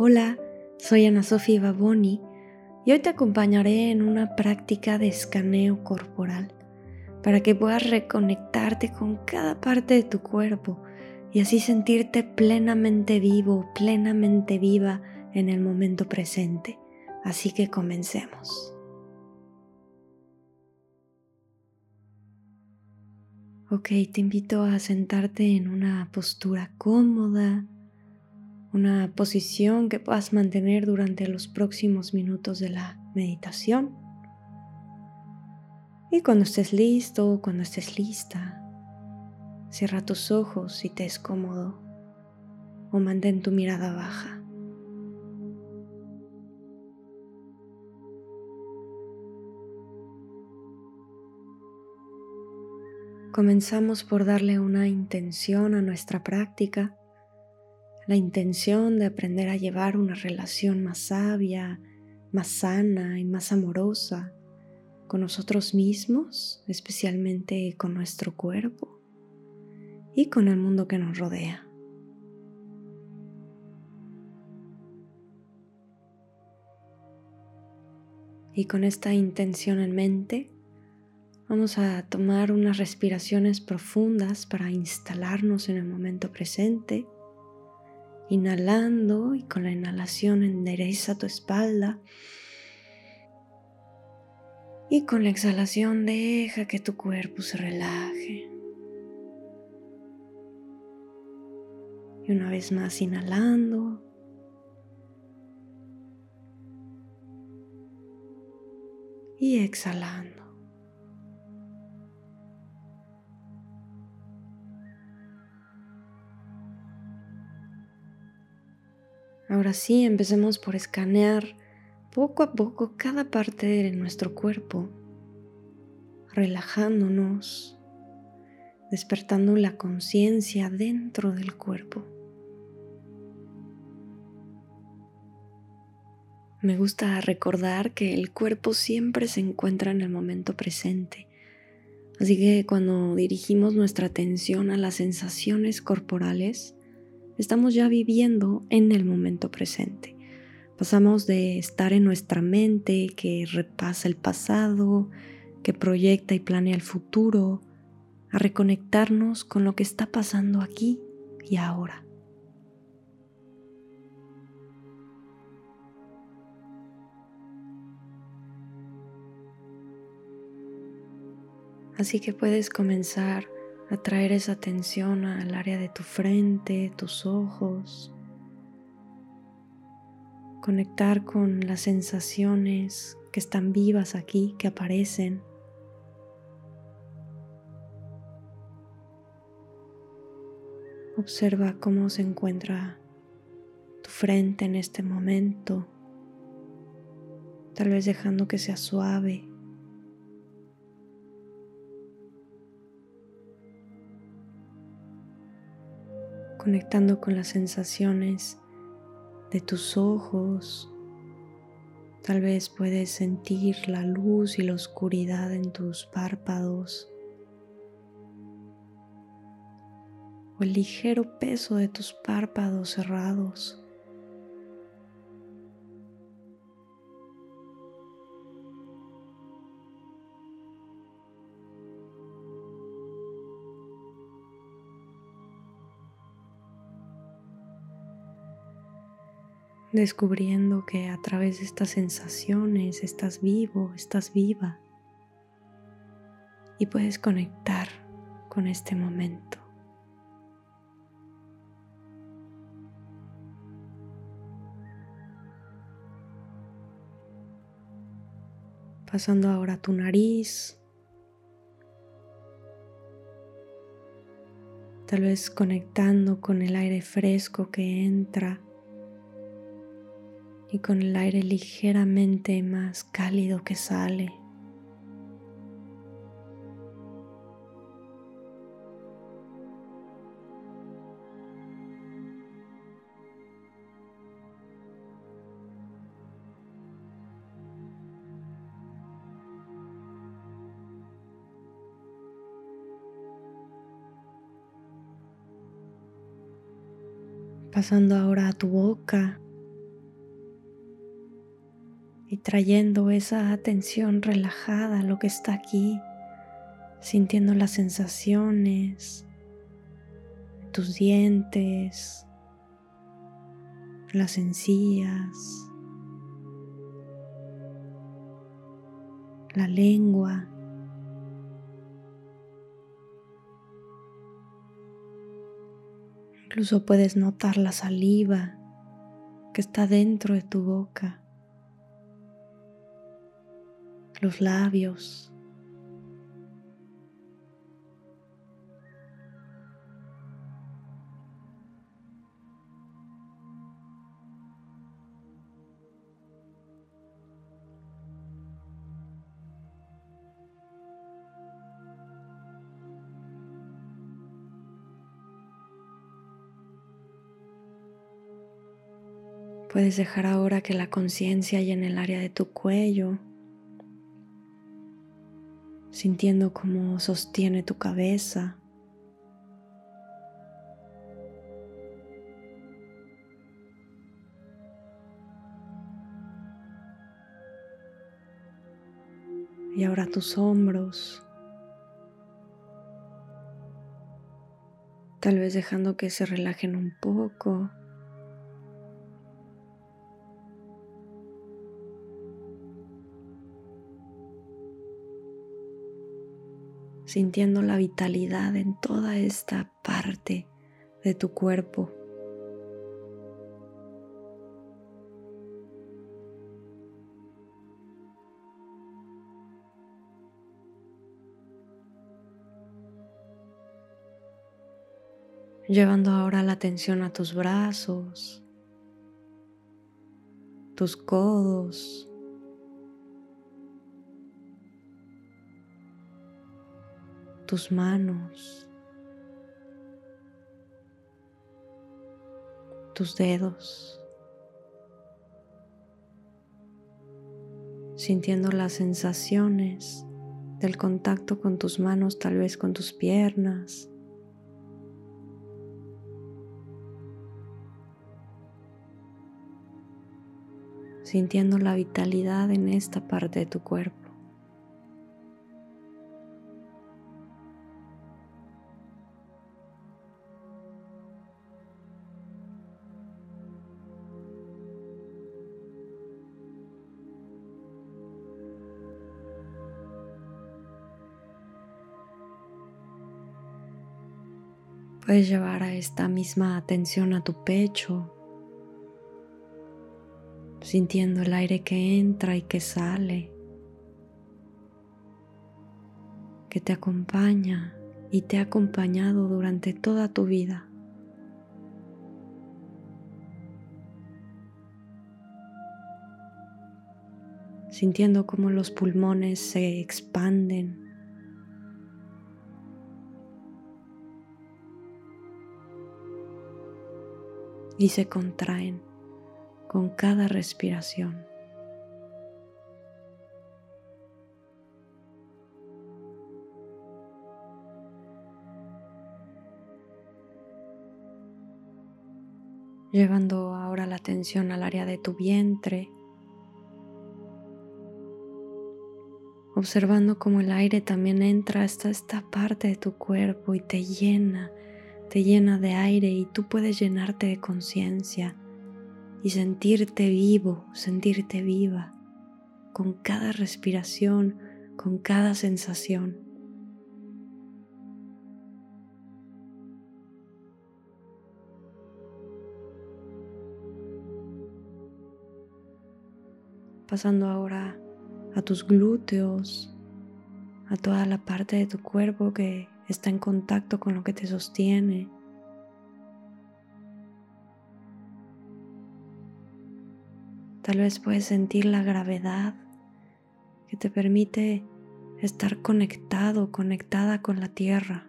Hola, soy Ana Sofía Baboni y hoy te acompañaré en una práctica de escaneo corporal para que puedas reconectarte con cada parte de tu cuerpo y así sentirte plenamente vivo, plenamente viva en el momento presente. Así que comencemos. Ok, te invito a sentarte en una postura cómoda una posición que puedas mantener durante los próximos minutos de la meditación. Y cuando estés listo, cuando estés lista, cierra tus ojos si te es cómodo o mantén tu mirada baja. Comenzamos por darle una intención a nuestra práctica la intención de aprender a llevar una relación más sabia, más sana y más amorosa con nosotros mismos, especialmente con nuestro cuerpo y con el mundo que nos rodea. Y con esta intención en mente, vamos a tomar unas respiraciones profundas para instalarnos en el momento presente Inhalando y con la inhalación endereza tu espalda. Y con la exhalación deja que tu cuerpo se relaje. Y una vez más inhalando. Y exhalando. Ahora sí, empecemos por escanear poco a poco cada parte de nuestro cuerpo, relajándonos, despertando la conciencia dentro del cuerpo. Me gusta recordar que el cuerpo siempre se encuentra en el momento presente. Así que cuando dirigimos nuestra atención a las sensaciones corporales, estamos ya viviendo en el momento presente. Pasamos de estar en nuestra mente que repasa el pasado, que proyecta y planea el futuro, a reconectarnos con lo que está pasando aquí y ahora. Así que puedes comenzar atraer esa atención al área de tu frente, tus ojos, conectar con las sensaciones que están vivas aquí, que aparecen. Observa cómo se encuentra tu frente en este momento, tal vez dejando que sea suave conectando con las sensaciones de tus ojos. Tal vez puedes sentir la luz y la oscuridad en tus párpados o el ligero peso de tus párpados cerrados. Descubriendo que a través de estas sensaciones estás vivo, estás viva. Y puedes conectar con este momento. Pasando ahora a tu nariz, tal vez conectando con el aire fresco que entra y con el aire ligeramente más cálido que sale. Pasando ahora a tu boca y trayendo esa atención relajada a lo que está aquí, sintiendo las sensaciones, tus dientes, las encías, la lengua. Incluso puedes notar la saliva que está dentro de tu boca, los labios. Puedes dejar ahora que la conciencia llene el área de tu cuello, sintiendo cómo sostiene tu cabeza. Y ahora tus hombros. Tal vez dejando que se relajen un poco. Sintiendo la vitalidad en toda esta parte de tu cuerpo. Llevando ahora la atención a tus brazos, tus codos, tus manos, tus dedos, sintiendo las sensaciones del contacto con tus manos, tal vez con tus piernas. sintiendo la vitalidad en esta parte de tu cuerpo. Puedes llevar a esta misma atención a tu pecho, sintiendo el aire que entra y que sale, que te acompaña y te ha acompañado durante toda tu vida. Sintiendo cómo los pulmones se expanden y se contraen con cada respiración. Llevando ahora la atención al área de tu vientre, observando cómo el aire también entra hasta esta parte de tu cuerpo y te llena te llena de aire y tú puedes llenarte de conciencia y sentirte vivo, sentirte viva con cada respiración, con cada sensación. Pasando ahora a tus glúteos, a toda la parte de tu cuerpo que está en contacto con lo que te sostiene. Tal vez puedes sentir la gravedad que te permite estar conectado, conectada con la tierra.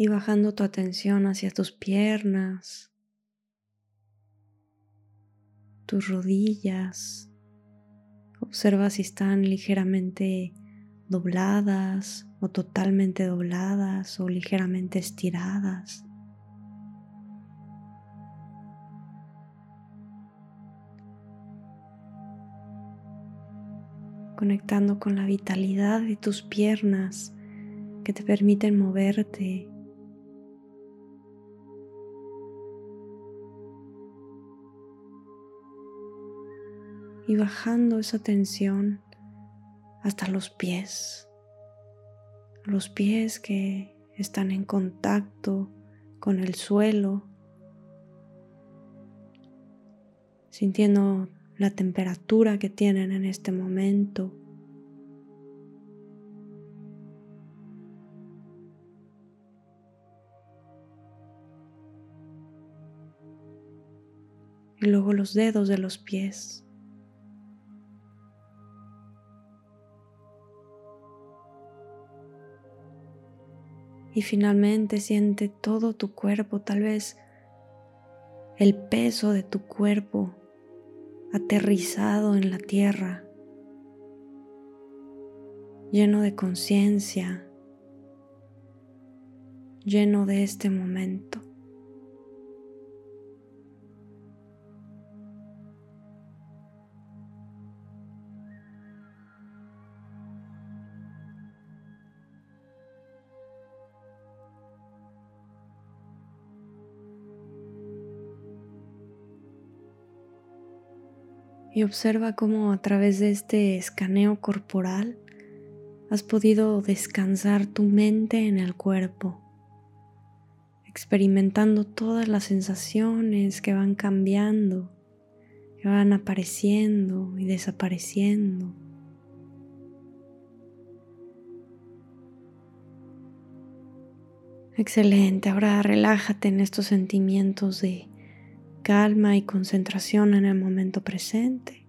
Y bajando tu atención hacia tus piernas, tus rodillas. Observa si están ligeramente dobladas o totalmente dobladas o ligeramente estiradas. conectando con la vitalidad de tus piernas que te permiten moverte. Y bajando esa tensión hasta los pies, los pies que están en contacto con el suelo, sintiendo la temperatura que tienen en este momento. Y luego los dedos de los pies. Y finalmente siente todo tu cuerpo, tal vez el peso de tu cuerpo aterrizado en la tierra, lleno de conciencia, lleno de este momento. Y observa cómo a través de este escaneo corporal has podido descansar tu mente en el cuerpo, experimentando todas las sensaciones que van cambiando, que van apareciendo y desapareciendo. Excelente, ahora relájate en estos sentimientos de calma y concentración en el momento presente.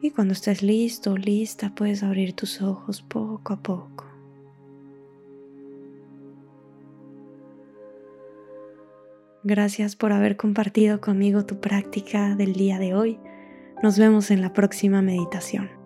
Y cuando estés listo lista, puedes abrir tus ojos poco a poco. Gracias por haber compartido conmigo tu práctica del día de hoy. Nos vemos en la próxima meditación.